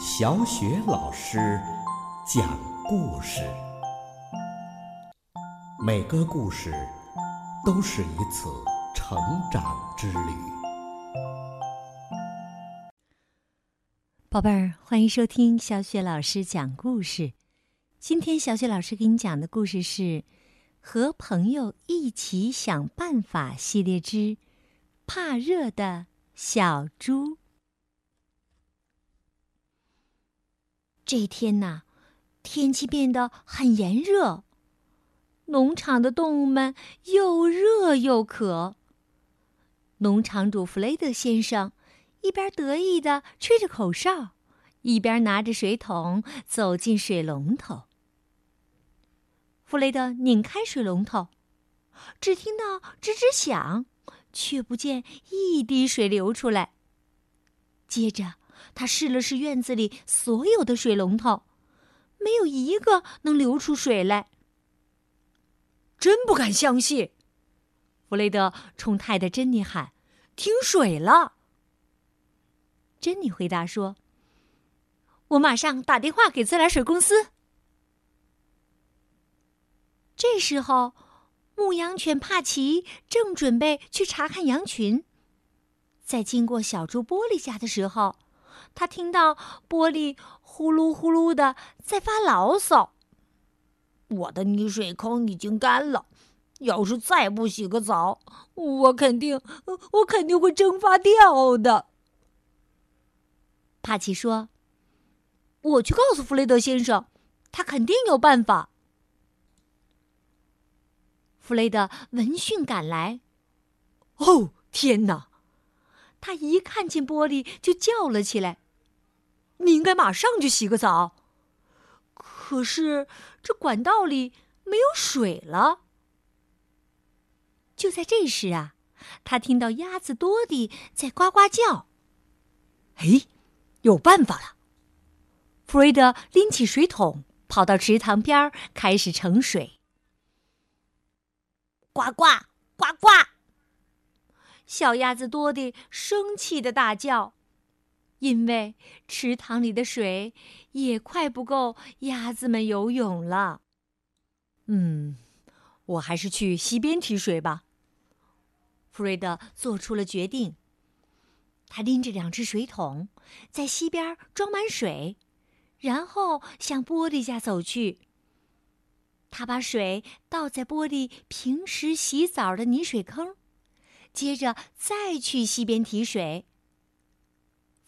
小雪老师讲故事，每个故事都是一次成长之旅。宝贝儿，欢迎收听小雪老师讲故事。今天小雪老师给你讲的故事是《和朋友一起想办法》系列之《怕热的小猪》。这一天呐，天气变得很炎热，农场的动物们又热又渴。农场主弗雷德先生一边得意的吹着口哨，一边拿着水桶走进水龙头。弗雷德拧开水龙头，只听到吱吱响，却不见一滴水流出来。接着，他试了试院子里所有的水龙头，没有一个能流出水来。真不敢相信！弗雷德冲太太珍妮喊：“停水了！”珍妮回答说：“我马上打电话给自来水公司。”这时候，牧羊犬帕奇正准备去查看羊群，在经过小猪玻璃家的时候。他听到玻璃呼噜呼噜的在发牢骚。我的泥水坑已经干了，要是再不洗个澡，我肯定，我肯定会蒸发掉的。帕奇说：“我去告诉弗雷德先生，他肯定有办法。”弗雷德闻讯赶来。哦，天哪！他一看见玻璃就叫了起来：“你应该马上去洗个澡。”可是这管道里没有水了。就在这时啊，他听到鸭子多迪在呱呱叫。哎，有办法了！弗瑞德拎起水桶，跑到池塘边开始盛水。呱呱呱呱！小鸭子多迪生气的大叫，因为池塘里的水也快不够鸭子们游泳了。嗯，我还是去溪边提水吧。弗瑞德做出了决定。他拎着两只水桶，在溪边装满水，然后向玻璃家走去。他把水倒在玻璃平时洗澡的泥水坑。接着再去溪边提水。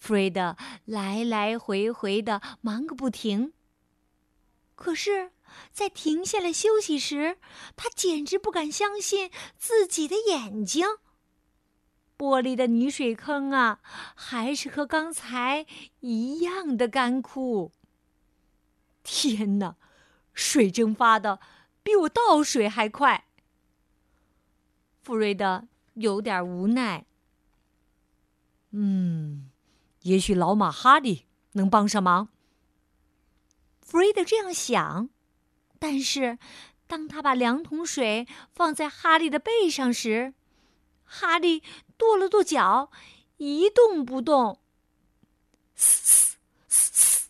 弗瑞德来来回回的忙个不停。可是，在停下来休息时，他简直不敢相信自己的眼睛。玻璃的泥水坑啊，还是和刚才一样的干枯。天哪，水蒸发的比我倒水还快。弗瑞德。有点无奈。嗯，也许老马哈利能帮上忙。弗瑞德这样想，但是当他把两桶水放在哈利的背上时，哈利跺了跺脚，一动不动。嘶嘶嘶嘶！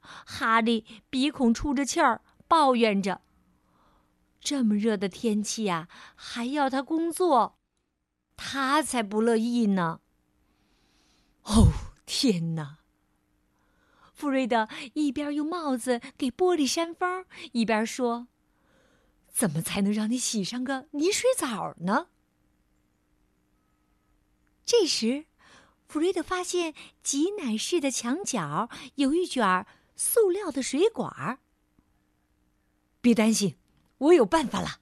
哈利鼻孔出着气儿，抱怨着：“这么热的天气呀，还要他工作。”他才不乐意呢！哦，天哪！弗瑞德一边用帽子给玻璃扇风，一边说：“怎么才能让你洗上个泥水澡呢？”这时，弗瑞德发现挤奶室的墙角有一卷塑料的水管。别担心，我有办法了。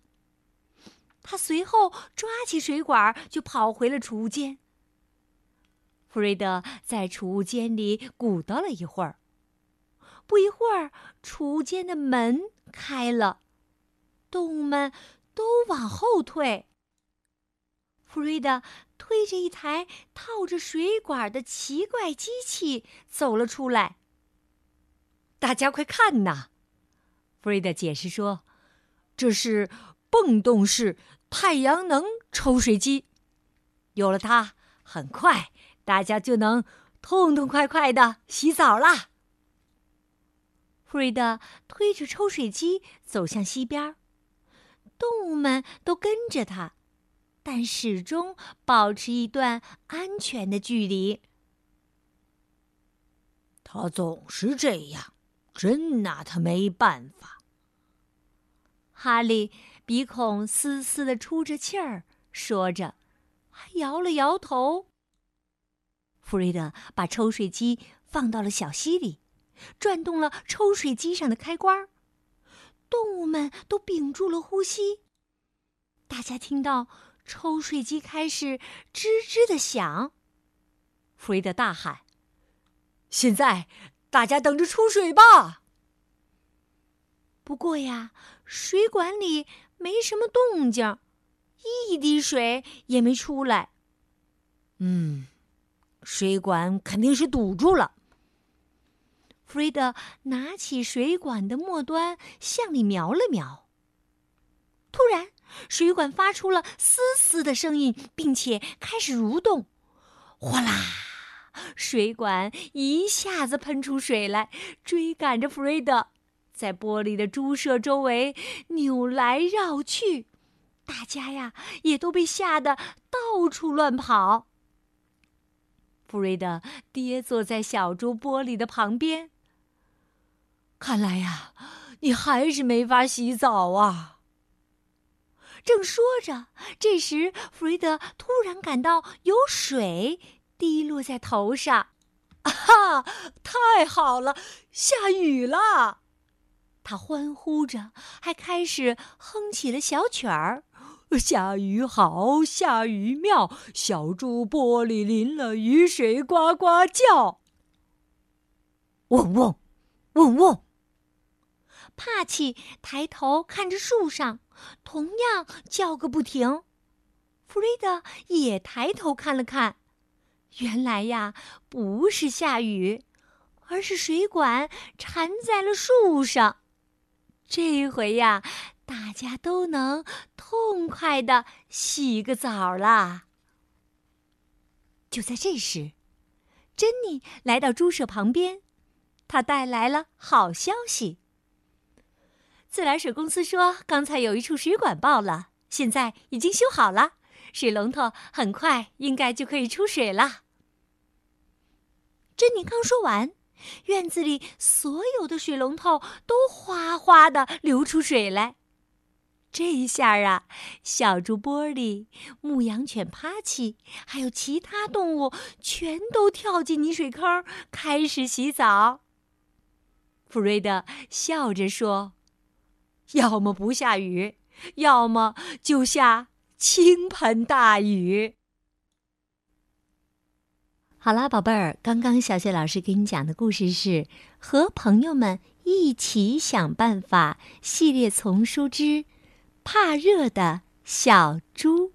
他随后抓起水管，就跑回了储物间。弗瑞德在储物间里鼓捣了一会儿，不一会儿，储物间的门开了，动物们都往后退。弗瑞德推着一台套着水管的奇怪机器走了出来。大家快看呐！弗瑞德解释说：“这是泵动式。”太阳能抽水机，有了它，很快大家就能痛痛快快的洗澡啦！弗瑞德推着抽水机走向溪边，动物们都跟着他，但始终保持一段安全的距离。他总是这样，真拿他没办法。哈利鼻孔嘶嘶的出着气儿，说着，还摇了摇头。弗瑞德把抽水机放到了小溪里。转动了抽水机上的开关，动物们都屏住了呼吸。大家听到抽水机开始吱吱的响，弗瑞德大喊：“现在大家等着出水吧！”不过呀，水管里没什么动静，一滴水也没出来。嗯，水管肯定是堵住了。弗瑞德拿起水管的末端，向里瞄了瞄。突然，水管发出了嘶嘶的声音，并且开始蠕动。哗啦，水管一下子喷出水来，追赶着弗瑞德，在玻璃的猪舍周围扭来绕去。大家呀，也都被吓得到处乱跑。弗瑞德跌坐在小猪玻璃的旁边。看来呀，你还是没法洗澡啊！正说着，这时弗瑞德突然感到有水滴落在头上，啊，太好了，下雨了！他欢呼着，还开始哼起了小曲儿：“下雨好，下雨妙，小猪玻璃淋了雨水呱呱叫。”嗡嗡，嗡嗡。帕奇抬头看着树上，同样叫个不停。弗瑞德也抬头看了看，原来呀，不是下雨，而是水管缠在了树上。这回呀，大家都能痛快的洗个澡啦。就在这时，珍妮来到猪舍旁边，她带来了好消息。自来水公司说，刚才有一处水管爆了，现在已经修好了，水龙头很快应该就可以出水了。珍妮刚说完，院子里所有的水龙头都哗哗的流出水来。这一下啊，小猪波利、牧羊犬帕奇，还有其他动物，全都跳进泥水坑，开始洗澡。弗瑞德笑着说。要么不下雨，要么就下倾盆大雨。好啦，宝贝儿，刚刚小雪老师给你讲的故事是《和朋友们一起想办法》系列丛书之《怕热的小猪》。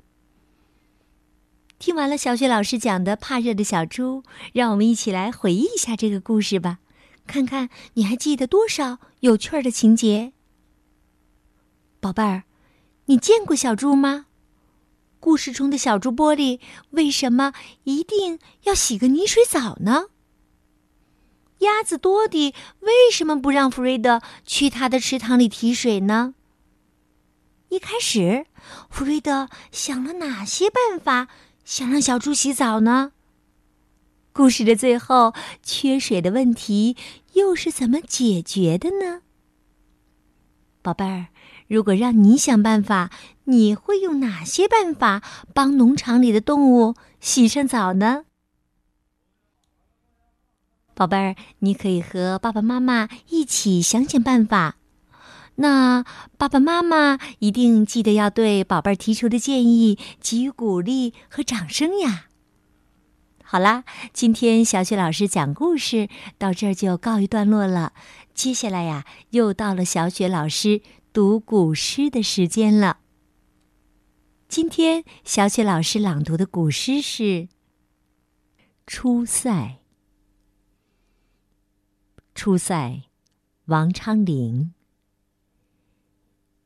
听完了小雪老师讲的《怕热的小猪》，让我们一起来回忆一下这个故事吧，看看你还记得多少有趣的情节。宝贝儿，你见过小猪吗？故事中的小猪玻璃为什么一定要洗个泥水澡呢？鸭子多迪为什么不让弗瑞德去他的池塘里提水呢？一开始，弗瑞德想了哪些办法想让小猪洗澡呢？故事的最后，缺水的问题又是怎么解决的呢？宝贝儿。如果让你想办法，你会用哪些办法帮农场里的动物洗上澡呢？宝贝儿，你可以和爸爸妈妈一起想想办法。那爸爸妈妈一定记得要对宝贝儿提出的建议给予鼓励和掌声呀。好啦，今天小雪老师讲故事到这儿就告一段落了。接下来呀，又到了小雪老师。读古诗的时间了。今天小雪老师朗读的古诗是《出塞》。出塞，王昌龄。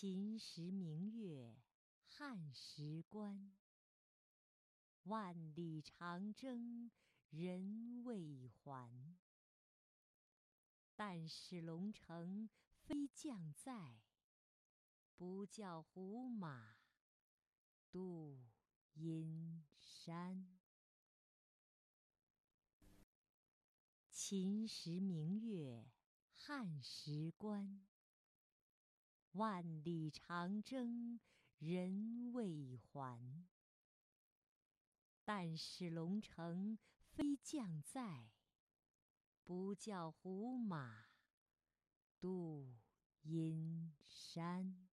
秦时明月汉时关。万里长征人未还。但使龙城飞将在，不教胡马度阴山。秦时明月汉时关，万里长征人未还。但使龙城飞将在，不教胡马度阴山。